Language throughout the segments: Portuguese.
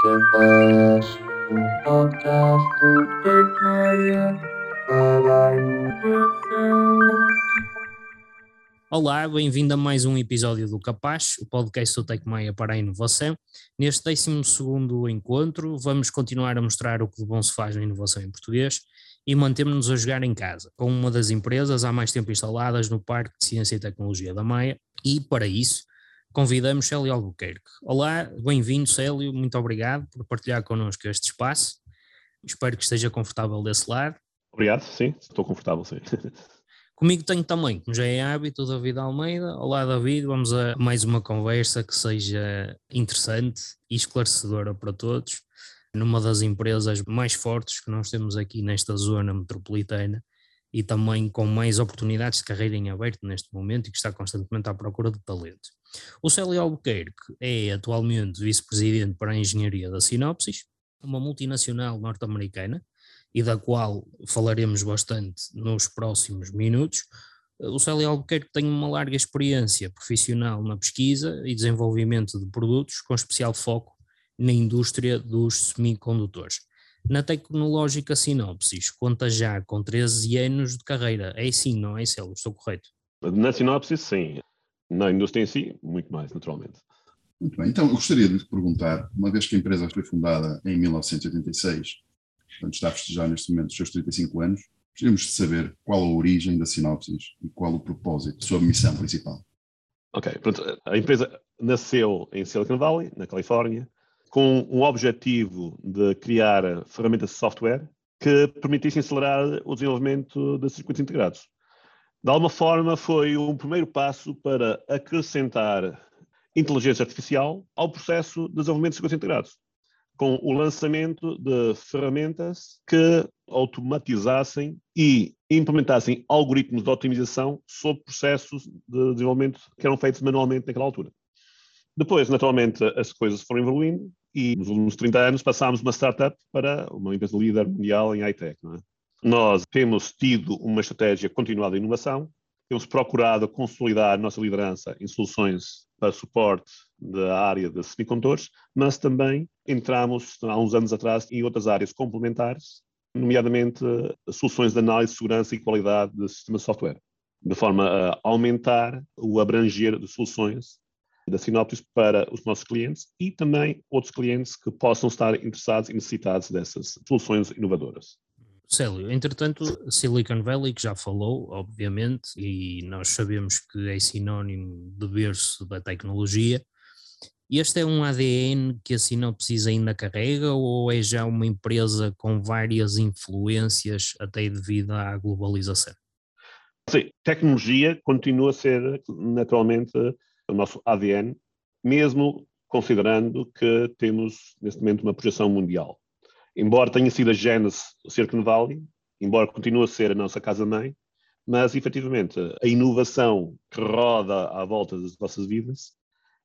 Capaz, um podcast do Tecmeia para a inovação. Olá, bem-vindo a mais um episódio do Capaz, o podcast do Tecmeia para a inovação. Neste 12 encontro, vamos continuar a mostrar o que de bom se faz na inovação em português e mantemos-nos a jogar em casa, com uma das empresas há mais tempo instaladas no Parque de Ciência e Tecnologia da Maia, e para isso convidamos Célio Albuquerque. Olá, bem-vindo Célio, muito obrigado por partilhar connosco este espaço. Espero que esteja confortável desse lado. Obrigado, sim, estou confortável, sim. Comigo tenho também, como já é hábito, o David Almeida. Olá David, vamos a mais uma conversa que seja interessante e esclarecedora para todos, numa das empresas mais fortes que nós temos aqui nesta zona metropolitana e também com mais oportunidades de carreira em aberto neste momento e que está constantemente à procura de talento. O Célio Albuquerque é atualmente vice-presidente para a engenharia da Sinopsis, uma multinacional norte-americana e da qual falaremos bastante nos próximos minutos. O Célio Albuquerque tem uma larga experiência profissional na pesquisa e desenvolvimento de produtos, com especial foco na indústria dos semicondutores. Na tecnológica Sinopsis, conta já com 13 anos de carreira. É assim, não é, Célio? Estou correto? Na sinopse, sim. Na indústria em si, muito mais, naturalmente. Muito bem, então eu gostaria de lhe perguntar, uma vez que a empresa foi fundada em 1986, portanto está a festejar neste momento os seus 35 anos, gostaríamos de saber qual a origem da Sinopsis e qual o propósito, a sua missão principal. Ok, pronto, a empresa nasceu em Silicon Valley, na Califórnia, com um objetivo de criar ferramentas de software que permitissem acelerar o desenvolvimento de circuitos integrados. De alguma forma, foi um primeiro passo para acrescentar inteligência artificial ao processo de desenvolvimento de circuitos integrados, com o lançamento de ferramentas que automatizassem e implementassem algoritmos de otimização sobre processos de desenvolvimento que eram feitos manualmente naquela altura. Depois, naturalmente, as coisas foram evoluindo e nos últimos 30 anos passámos uma startup para uma empresa líder mundial em high-tech. É? Nós temos tido uma estratégia continuada de inovação, temos procurado consolidar a nossa liderança em soluções para suporte da área de semicondutores, mas também entramos há uns anos atrás em outras áreas complementares, nomeadamente soluções de análise, segurança e qualidade de sistemas de software, de forma a aumentar o abranger de soluções da Sinoptis para os nossos clientes e também outros clientes que possam estar interessados e necessitados dessas soluções inovadoras. Célio, entretanto, Silicon Valley, que já falou, obviamente, e nós sabemos que é sinónimo de berço da tecnologia, este é um ADN que a Sinopsis ainda carrega ou é já uma empresa com várias influências até devido à globalização? Sim, tecnologia continua a ser naturalmente o nosso ADN, mesmo considerando que temos neste momento uma projeção mundial. Embora tenha sido a Gênese o Silicon Valley, embora continue a ser a nossa casa-mãe, mas efetivamente a inovação que roda à volta das nossas vidas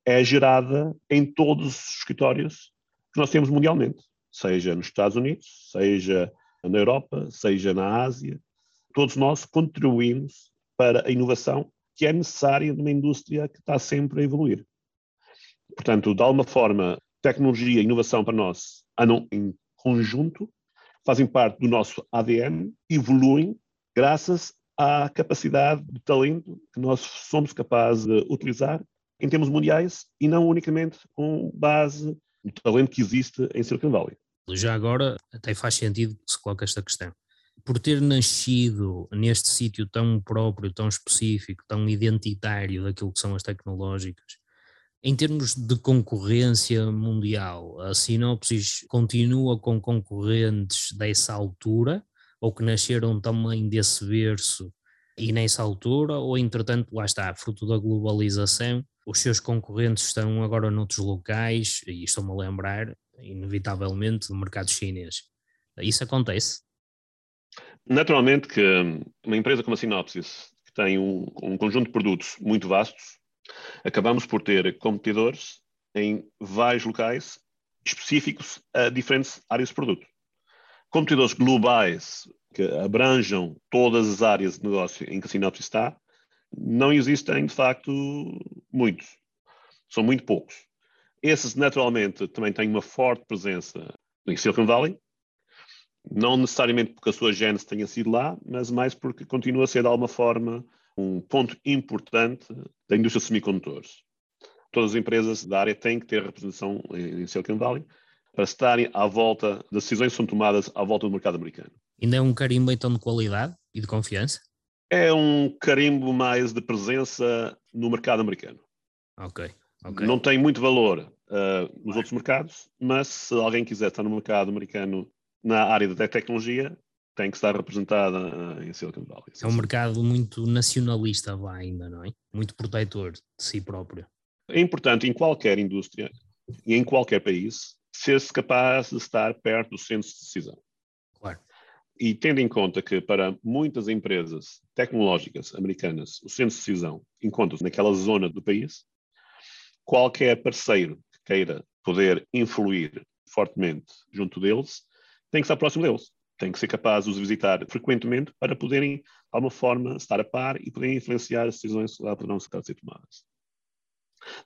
é gerada em todos os escritórios que nós temos mundialmente, seja nos Estados Unidos, seja na Europa, seja na Ásia. Todos nós contribuímos para a inovação que é necessária numa indústria que está sempre a evoluir. Portanto, de alguma forma, tecnologia e inovação para nós andam em conjunto, fazem parte do nosso ADN, evoluem graças à capacidade de talento que nós somos capazes de utilizar em termos mundiais e não unicamente com base no talento que existe em Silicon Valley. Já agora, até faz sentido que se coloque esta questão por ter nascido neste sítio tão próprio, tão específico, tão identitário daquilo que são as tecnológicas, em termos de concorrência mundial, a Sinopsis continua com concorrentes dessa altura, ou que nasceram também desse berço e nessa altura, ou entretanto, lá está, fruto da globalização, os seus concorrentes estão agora noutros locais, e estou-me a lembrar, inevitavelmente, do mercado chinês. Isso acontece? Naturalmente que hum, uma empresa como a Sinopsis, que tem um, um conjunto de produtos muito vastos, acabamos por ter competidores em vários locais específicos a diferentes áreas de produto. Competidores globais que abranjam todas as áreas de negócio em que a Sinopsis está, não existem, de facto, muitos. São muito poucos. Esses, naturalmente, também têm uma forte presença em Silicon Valley, não necessariamente porque a sua gênese tenha sido lá, mas mais porque continua a ser, de alguma forma, um ponto importante da indústria de semicondutores. Todas as empresas da área têm que ter representação em Silicon Valley para estarem à volta das decisões que são tomadas à volta do mercado americano. Ainda é um carimbo então de qualidade e de confiança? É um carimbo mais de presença no mercado americano. Ok. okay. Não tem muito valor uh, nos outros mercados, mas se alguém quiser estar no mercado americano na área da tecnologia, tem que estar representada uh, em Silicon Valley. É um mercado muito nacionalista lá ainda, não é? Muito protetor de si próprio. É importante em qualquer indústria e em qualquer país ser-se capaz de estar perto do centro de decisão. Claro. E tendo em conta que para muitas empresas tecnológicas americanas o centro de decisão encontra-se naquela zona do país, qualquer parceiro que queira poder influir fortemente junto deles tem que estar próximo deles. Tem que ser capaz de os visitar frequentemente para poderem, de alguma forma, estar a par e poderem influenciar as decisões que lá poderão ser tomadas.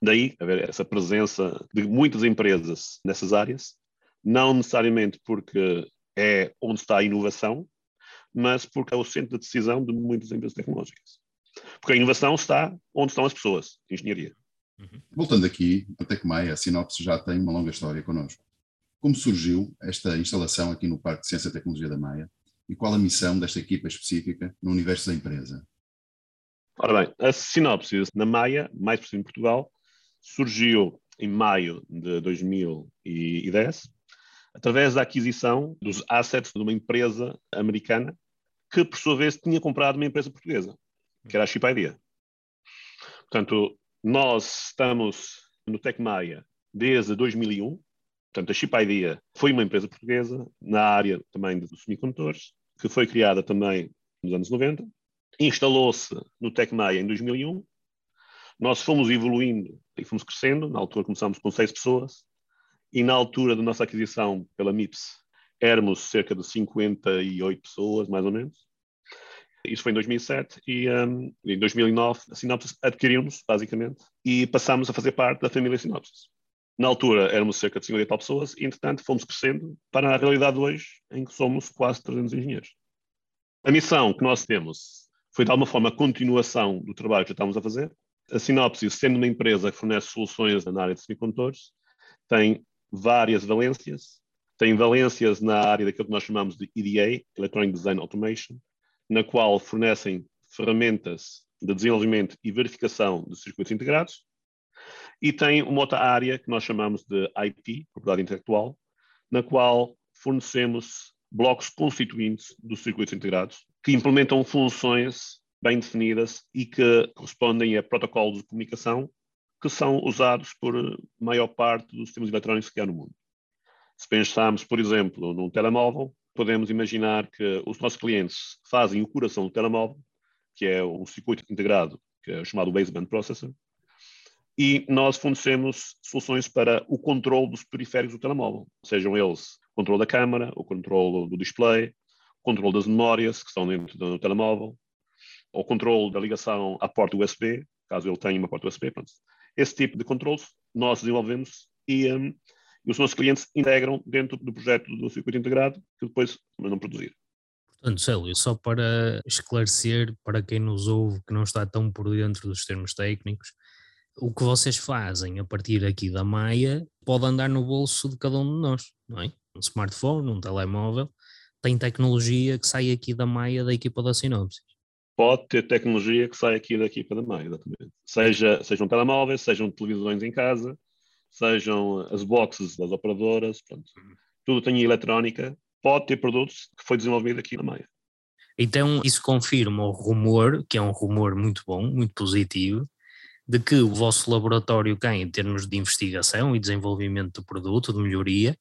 Daí haver essa presença de muitas empresas nessas áreas, não necessariamente porque é onde está a inovação, mas porque é o centro de decisão de muitas empresas tecnológicas. Porque a inovação está onde estão as pessoas, engenharia. Uhum. Voltando aqui, a Tecmaia, a Sinopse já tem uma longa história connosco. Como surgiu esta instalação aqui no Parque de Ciência e Tecnologia da Maia e qual a missão desta equipa específica no universo da empresa? Ora bem, a sinopse na Maia, mais por em Portugal, surgiu em maio de 2010, através da aquisição dos assets de uma empresa americana que, por sua vez, tinha comprado uma empresa portuguesa, que era a Chip Idea. Portanto, nós estamos no Tecmaia desde 2001. Portanto, a Chip foi uma empresa portuguesa na área também dos semicondutores, que foi criada também nos anos 90 instalou-se no TecMaia em 2001. Nós fomos evoluindo e fomos crescendo. Na altura começámos com seis pessoas e na altura da nossa aquisição pela MIPS éramos cerca de 58 pessoas, mais ou menos. Isso foi em 2007 e um, em 2009 a Sinopsis adquirimos, basicamente, e passámos a fazer parte da família Sinopsis. Na altura éramos cerca de 50 pessoas e, entretanto, fomos crescendo para a realidade de hoje, em que somos quase 300 engenheiros. A missão que nós temos foi de alguma forma a continuação do trabalho que já estávamos a fazer. A Sinopsis, sendo uma empresa que fornece soluções na área de semicondutores, tem várias valências. Tem valências na área daquilo que nós chamamos de EDA, Electronic Design Automation, na qual fornecem ferramentas de desenvolvimento e verificação de circuitos integrados. E tem uma outra área que nós chamamos de IP, propriedade intelectual, na qual fornecemos blocos constituintes dos circuitos integrados, que implementam funções bem definidas e que correspondem a protocolos de comunicação que são usados por maior parte dos sistemas eletrónicos que há no mundo. Se pensarmos, por exemplo, num telemóvel, podemos imaginar que os nossos clientes fazem o coração do telemóvel, que é um circuito integrado, que é chamado baseband processor, e nós fornecemos soluções para o controle dos periféricos do telemóvel, sejam eles o controle da câmara, o controle do display, controle das memórias que estão dentro do telemóvel, ou controle da ligação à porta USB, caso ele tenha uma porta USB. Pronto. Esse tipo de controles nós desenvolvemos e, um, os nossos clientes integram dentro do projeto do circuito integrado, que depois mandam produzir. Portanto, Célio, só para esclarecer para quem nos ouve que não está tão por dentro dos termos técnicos, o que vocês fazem a partir aqui da Maia pode andar no bolso de cada um de nós, não é? Um smartphone, um telemóvel, tem tecnologia que sai aqui da Maia da equipa da Sinopsis. Pode ter tecnologia que sai aqui da equipa da Maia, exatamente. Seja, sejam telemóveis, sejam televisões em casa, sejam as boxes das operadoras, pronto. tudo tem eletrónica, pode ter produtos que foi desenvolvido aqui na Maia. Então isso confirma o rumor, que é um rumor muito bom, muito positivo, de que o vosso laboratório cá em termos de investigação e desenvolvimento do produto, de melhoria,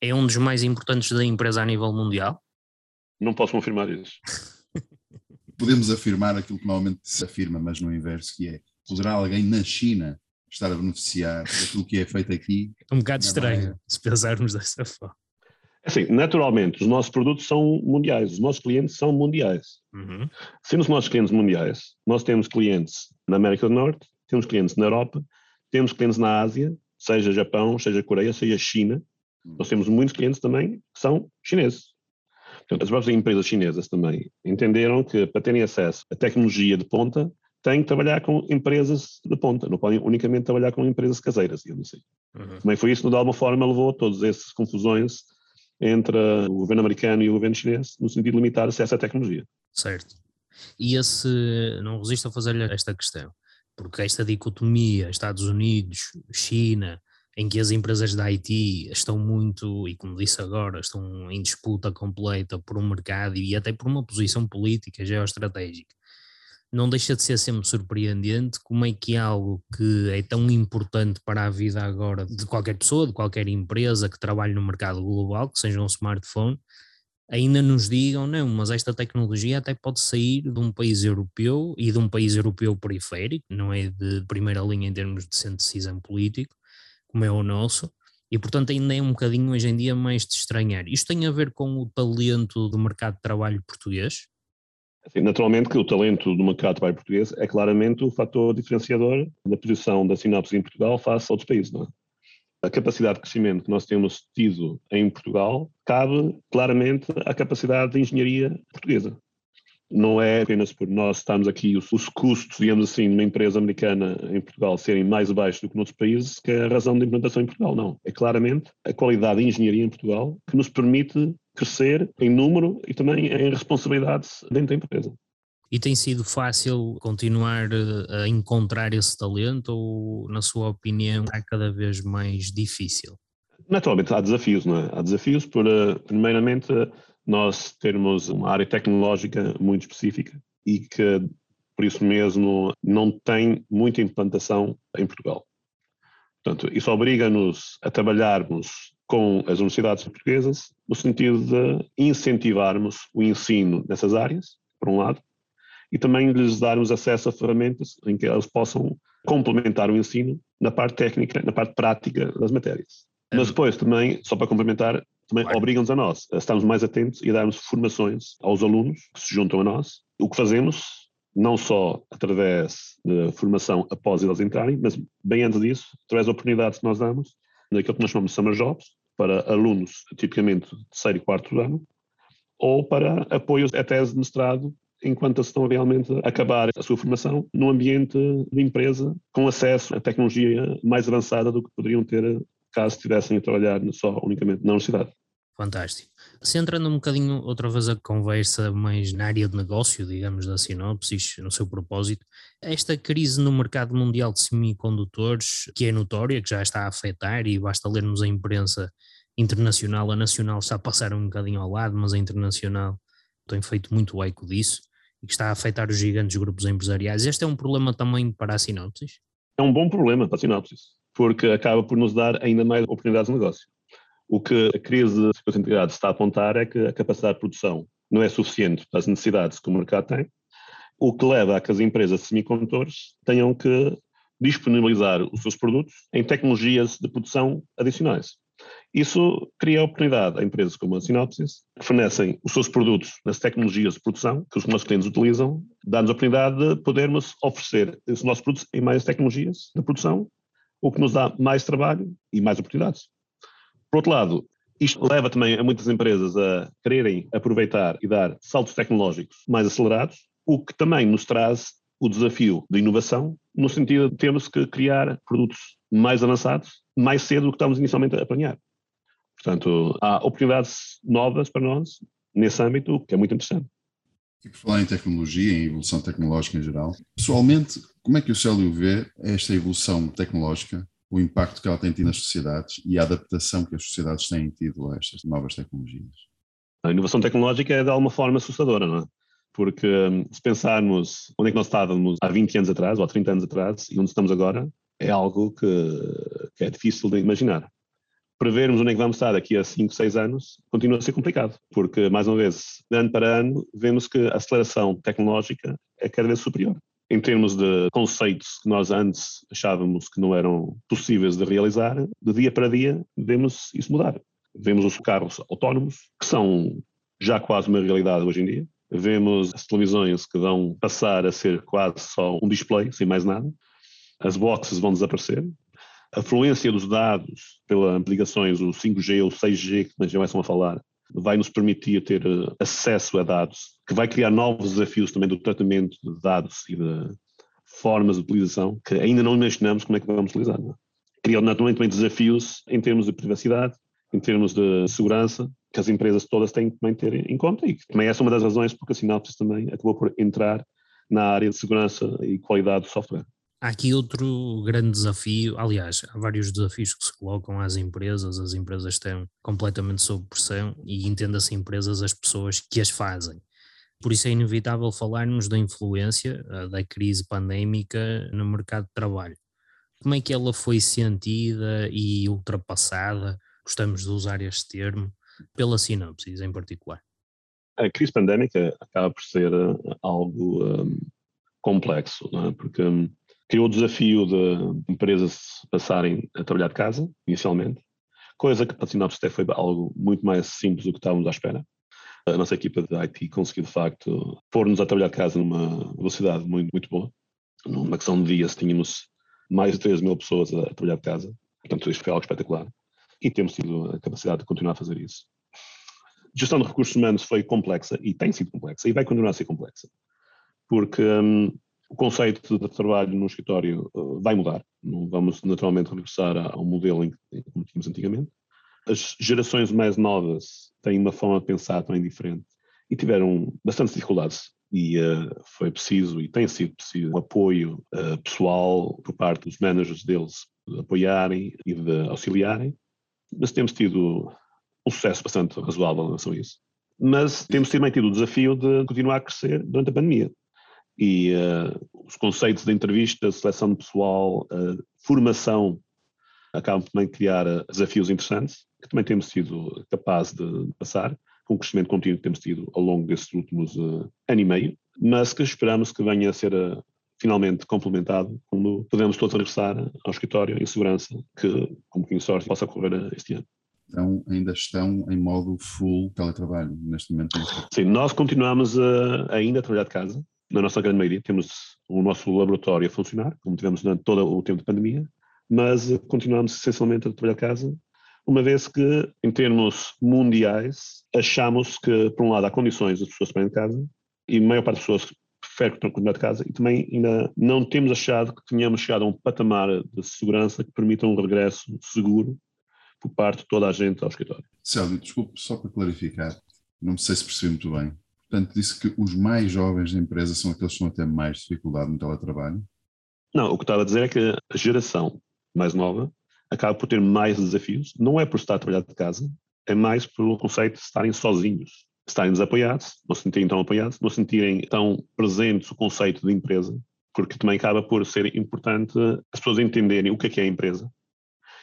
é um dos mais importantes da empresa a nível mundial? Não posso confirmar isso. Podemos afirmar aquilo que normalmente se afirma, mas no inverso, que é, poderá alguém na China estar a beneficiar daquilo que é feito aqui? É um bocado estranho, se pensarmos dessa forma. Assim, naturalmente, os nossos produtos são mundiais, os nossos clientes são mundiais. Uhum. Sendo os nossos clientes mundiais, nós temos clientes na América do Norte, temos clientes na Europa, temos clientes na Ásia, seja Japão, seja Coreia, seja China. Nós temos muitos clientes também que são chineses. Portanto, as próprias empresas chinesas também entenderam que para terem acesso à tecnologia de ponta, têm que trabalhar com empresas de ponta, não podem unicamente trabalhar com empresas caseiras, digamos assim. Uhum. Também foi isso que, de alguma forma, levou a todas essas confusões entre o governo americano e o governo chinês, no sentido de limitar acesso à tecnologia. Certo. E esse, não resisto a fazer-lhe esta questão, porque esta dicotomia Estados Unidos, China, em que as empresas da IT estão muito, e como disse agora, estão em disputa completa por um mercado e até por uma posição política geoestratégica. Não deixa de ser sempre surpreendente como é que algo que é tão importante para a vida agora de qualquer pessoa, de qualquer empresa que trabalhe no mercado global, que seja um smartphone, ainda nos digam, não, mas esta tecnologia até pode sair de um país europeu e de um país europeu periférico, não é de primeira linha em termos de centro de decisão político, como é o nosso, e portanto ainda é um bocadinho hoje em dia mais de estranhar. Isto tem a ver com o talento do mercado de trabalho português? Naturalmente que o talento do mercado de trabalho português é claramente o fator diferenciador da posição da sinapse em Portugal face a outros países, não é? A capacidade de crescimento que nós temos tido em Portugal cabe claramente à capacidade de engenharia portuguesa não é apenas por nós estarmos aqui, os, os custos, digamos assim, numa empresa americana em Portugal serem mais baixos do que noutros países, que é a razão da implantação em Portugal, não. É claramente a qualidade de engenharia em Portugal que nos permite crescer em número e também em responsabilidades dentro da empresa. E tem sido fácil continuar a encontrar esse talento ou, na sua opinião, é cada vez mais difícil? Naturalmente, há desafios, não é? Há desafios por, eh, primeiramente, nós termos uma área tecnológica muito específica e que, por isso mesmo, não tem muita implantação em Portugal. Portanto, isso obriga-nos a trabalharmos com as universidades portuguesas no sentido de incentivarmos o ensino nessas áreas, por um lado, e também lhes darmos acesso a ferramentas em que elas possam complementar o ensino na parte técnica, na parte prática das matérias. Mas depois também, só para complementar, também claro. obrigam-nos a nós a estarmos mais atentos e a darmos formações aos alunos que se juntam a nós. O que fazemos, não só através de formação após eles entrarem, mas bem antes disso, através de oportunidades que nós damos, naquilo que nós chamamos de summer jobs, para alunos tipicamente de terceiro e quarto ano, ou para apoio à tese de mestrado enquanto estão realmente a acabar a sua formação num ambiente de empresa com acesso à tecnologia mais avançada do que poderiam ter caso estivessem a trabalhar só unicamente na universidade. Fantástico. Centrando um bocadinho outra vez a conversa mais na área de negócio, digamos, da Sinopsis, no seu propósito, esta crise no mercado mundial de semicondutores, que é notória, que já está a afetar, e basta lermos a imprensa internacional, a nacional está a passar um bocadinho ao lado, mas a internacional tem feito muito eco disso, e que está a afetar os gigantes grupos empresariais. Este é um problema também para a Sinopsis? É um bom problema para a Sinopsis porque acaba por nos dar ainda mais oportunidades de negócio. O que a crise de circuitos integrados está a apontar é que a capacidade de produção não é suficiente para as necessidades que o mercado tem, o que leva a que as empresas de semicondutores tenham que disponibilizar os seus produtos em tecnologias de produção adicionais. Isso cria oportunidade a empresas como a Synopsys, que fornecem os seus produtos nas tecnologias de produção que os nossos clientes utilizam, dá-nos a oportunidade de podermos oferecer os nossos produtos em mais tecnologias de produção o que nos dá mais trabalho e mais oportunidades. Por outro lado, isto leva também a muitas empresas a quererem aproveitar e dar saltos tecnológicos mais acelerados, o que também nos traz o desafio de inovação, no sentido de termos que criar produtos mais avançados mais cedo do que estamos inicialmente a planear. Portanto, há oportunidades novas para nós nesse âmbito, que é muito interessante. E por falar em tecnologia, em evolução tecnológica em geral, pessoalmente, como é que o Célio vê esta evolução tecnológica, o impacto que ela tem tido nas sociedades e a adaptação que as sociedades têm tido a estas novas tecnologias? A inovação tecnológica é de alguma forma assustadora, não é? Porque hum, se pensarmos onde é que nós estávamos há 20 anos atrás ou há 30 anos atrás e onde estamos agora, é algo que, que é difícil de imaginar prevermos onde é que vamos estar daqui a 5, 6 anos continua a ser complicado, porque, mais uma vez, de ano para ano, vemos que a aceleração tecnológica é cada vez superior. Em termos de conceitos que nós antes achávamos que não eram possíveis de realizar, de dia para dia vemos isso mudar. Vemos os carros autónomos, que são já quase uma realidade hoje em dia. Vemos as televisões que vão passar a ser quase só um display, sem mais nada. As boxes vão desaparecer a fluência dos dados pelas ligações, o 5G ou 6G, que já começam a falar, vai nos permitir ter eh, acesso a dados, que vai criar novos desafios também do tratamento de dados e de formas de utilização que ainda não imaginamos como é que vamos utilizar. Não é? Naturalmente também desafios em termos de privacidade, em termos de segurança, que as empresas todas têm que também ter em conta e que também essa é uma das razões porque a Synopsys também acabou por entrar na área de segurança e qualidade do software. Há aqui outro grande desafio, aliás, há vários desafios que se colocam às empresas, as empresas estão completamente sob pressão e entenda-se empresas as pessoas que as fazem. Por isso é inevitável falarmos da influência da crise pandémica no mercado de trabalho. Como é que ela foi sentida e ultrapassada? Gostamos de usar este termo, pela sinopsis em particular. A crise pandémica acaba por ser eh, algo um, complexo, é? porque um, criou o desafio de empresas passarem a trabalhar de casa, inicialmente, coisa que para a Sinopsis até foi algo muito mais simples do que estávamos à espera. A nossa equipa de IT conseguiu, de facto, pôr-nos a trabalhar de casa numa velocidade muito, muito boa. Numa questão de dias tínhamos mais de 3 mil pessoas a trabalhar de casa, portanto isto foi algo espetacular. E temos tido a capacidade de continuar a fazer isso. Gestão de recursos humanos foi complexa e tem sido complexa e vai continuar a ser complexa. Porque hum, o conceito de trabalho no escritório uh, vai mudar. Não vamos naturalmente regressar ao modelo em que como tínhamos antigamente. As gerações mais novas têm uma forma de pensar também diferente e tiveram bastantes dificuldades e uh, foi preciso e tem sido preciso um apoio uh, pessoal por parte dos managers deles de apoiarem e de auxiliarem, mas temos tido um sucesso bastante razoável em relação a isso. Mas temos também tido o desafio de continuar a crescer durante a pandemia. E uh, os conceitos de entrevista, seleção de pessoal, uh, formação, acabam também de criar uh, desafios interessantes, que também temos sido capazes de passar, com o crescimento contínuo que temos tido ao longo destes últimos ano e meio, mas que esperamos que venha a ser finalmente complementado quando podemos todos regressar ao escritório em segurança, que, como sorte, possa ocorrer este ano. Então, ainda estão em modo full teletrabalho neste momento? Sim, nós continuamos a, ainda a trabalhar de casa, na nossa grande maioria, temos o nosso laboratório a funcionar, como tivemos durante todo o tempo de pandemia, mas continuamos essencialmente a trabalhar de casa, uma vez que, em termos mundiais, achamos que, por um lado, há condições das pessoas trabalharem de casa e a maior parte das pessoas prefere continuar de casa e também ainda não temos achado que tenhamos chegado a um patamar de segurança que permita um regresso seguro por parte de toda a gente ao escritório. Célio, desculpe, só para clarificar, não sei se percebi muito bem. Portanto, disse que os mais jovens da empresa são aqueles que estão a ter mais dificuldade no teletrabalho? Não, o que estava a dizer é que a geração mais nova acaba por ter mais desafios, não é por estar a trabalhar de casa, é mais pelo conceito de estarem sozinhos, estarem desapoiados, não se sentirem tão apoiados, não sentirem tão presentes o conceito de empresa, porque também acaba por ser importante as pessoas entenderem o que é que é a empresa,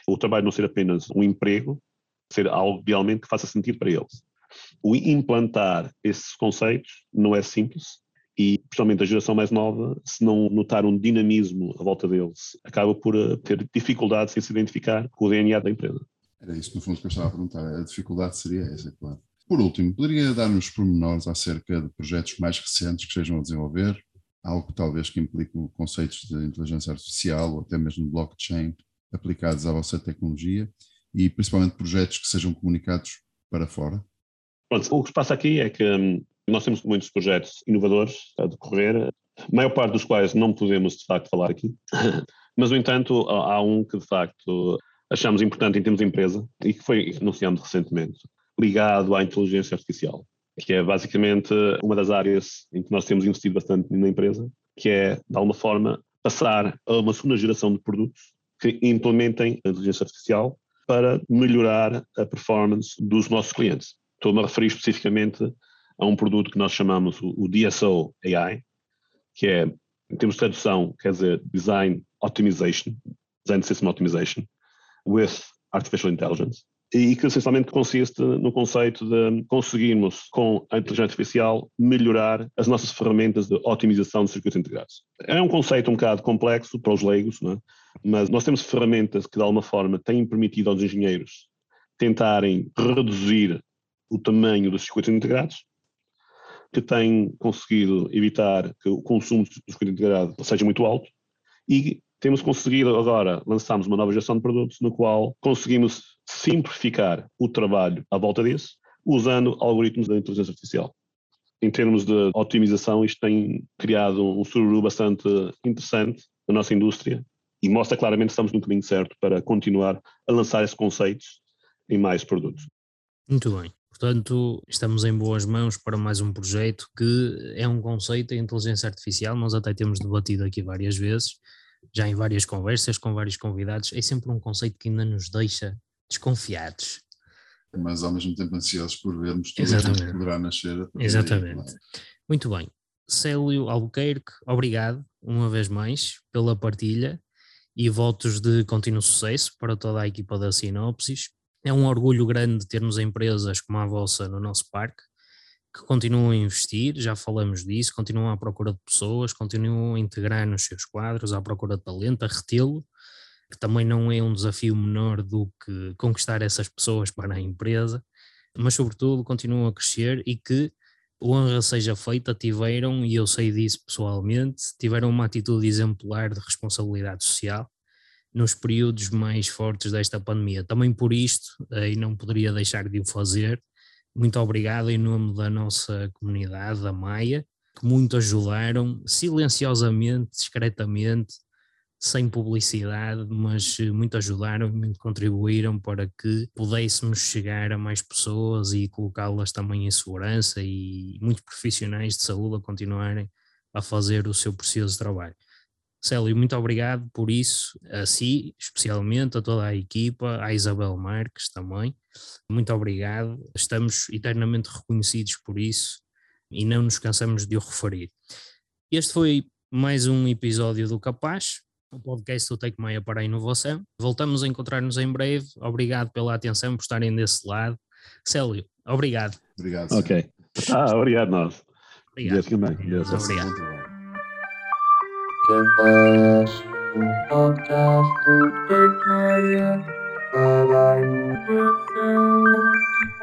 o trabalho não ser apenas um emprego, ser algo realmente que faça sentido para eles o implantar esses conceitos não é simples e, principalmente a geração mais nova, se não notar um dinamismo à volta deles, acaba por eh, ter dificuldades em se identificar com o DNA da empresa. Era isso, no fundo, que eu estava a perguntar. A dificuldade seria essa, claro. Por último, poderia dar-nos pormenores acerca de projetos mais recentes que estejam a desenvolver? Algo talvez que implique conceitos de inteligência artificial ou até mesmo blockchain aplicados à vossa tecnologia e principalmente projetos que sejam comunicados para fora? Pronto, o que se passa aqui é que hum, nós temos muitos projetos inovadores a decorrer, a maior parte dos quais não podemos de facto falar aqui, mas no entanto há um que de facto achamos importante em termos de empresa e que foi anunciado recentemente, ligado à inteligência artificial, que é basicamente uma das áreas em que nós temos investido bastante na empresa, que é de alguma forma passar a uma segunda geração de produtos que implementem a inteligência artificial para melhorar a performance dos nossos clientes. Estou-me a referir especificamente a um produto que nós chamamos o DSO AI, que é, em termos de tradução, quer dizer Design Optimization, Design System Optimization, with Artificial Intelligence, e que essencialmente consiste no conceito de conseguirmos, com a inteligência artificial, melhorar as nossas ferramentas de otimização de circuitos integrados. É um conceito um bocado complexo para os leigos, é? mas nós temos ferramentas que, de alguma forma, têm permitido aos engenheiros tentarem reduzir o tamanho dos circuitos integrados, que tem conseguido evitar que o consumo do circuito integrado seja muito alto e temos conseguido agora, lançamos uma nova geração de produtos no qual conseguimos simplificar o trabalho à volta disso, usando algoritmos da inteligência artificial. Em termos de otimização, isto tem criado um sururu bastante interessante na nossa indústria e mostra claramente que estamos no caminho certo para continuar a lançar esses conceitos em mais produtos. Muito bem. Portanto, estamos em boas mãos para mais um projeto que é um conceito em inteligência artificial. Nós até temos debatido aqui várias vezes, já em várias conversas com vários convidados. É sempre um conceito que ainda nos deixa desconfiados. Mas ao mesmo tempo ansiosos por vermos tudo Exatamente. que poderá nascer. Exatamente. Daí, Muito bem. Célio Albuquerque, obrigado uma vez mais pela partilha e votos de contínuo sucesso para toda a equipa da Sinopsis. É um orgulho grande termos empresas como a vossa no nosso parque, que continuam a investir, já falamos disso, continuam à procura de pessoas, continuam a integrar nos seus quadros, à procura de talento, a retê-lo, que também não é um desafio menor do que conquistar essas pessoas para a empresa, mas sobretudo continuam a crescer e que honra seja feita, tiveram, e eu sei disso pessoalmente, tiveram uma atitude exemplar de responsabilidade social nos períodos mais fortes desta pandemia. Também por isto, eh, e não poderia deixar de o fazer, muito obrigado em nome da nossa comunidade, da Maia, que muito ajudaram, silenciosamente, discretamente, sem publicidade, mas eh, muito ajudaram, muito contribuíram para que pudéssemos chegar a mais pessoas e colocá-las também em segurança e muitos profissionais de saúde a continuarem a fazer o seu precioso trabalho. Célio, muito obrigado por isso, a si, especialmente, a toda a equipa, à Isabel Marques também. Muito obrigado, estamos eternamente reconhecidos por isso e não nos cansamos de o referir. Este foi mais um episódio do Capaz, o podcast do Take Maia para a Inovação. Voltamos a encontrar-nos em breve. Obrigado pela atenção, por estarem desse lado. Célio, obrigado. Obrigado. Ok. Ah, obrigado nós. Obrigado. Deus também. Deus. Obrigado. Capaz, um podcast do Take Maia Thank you.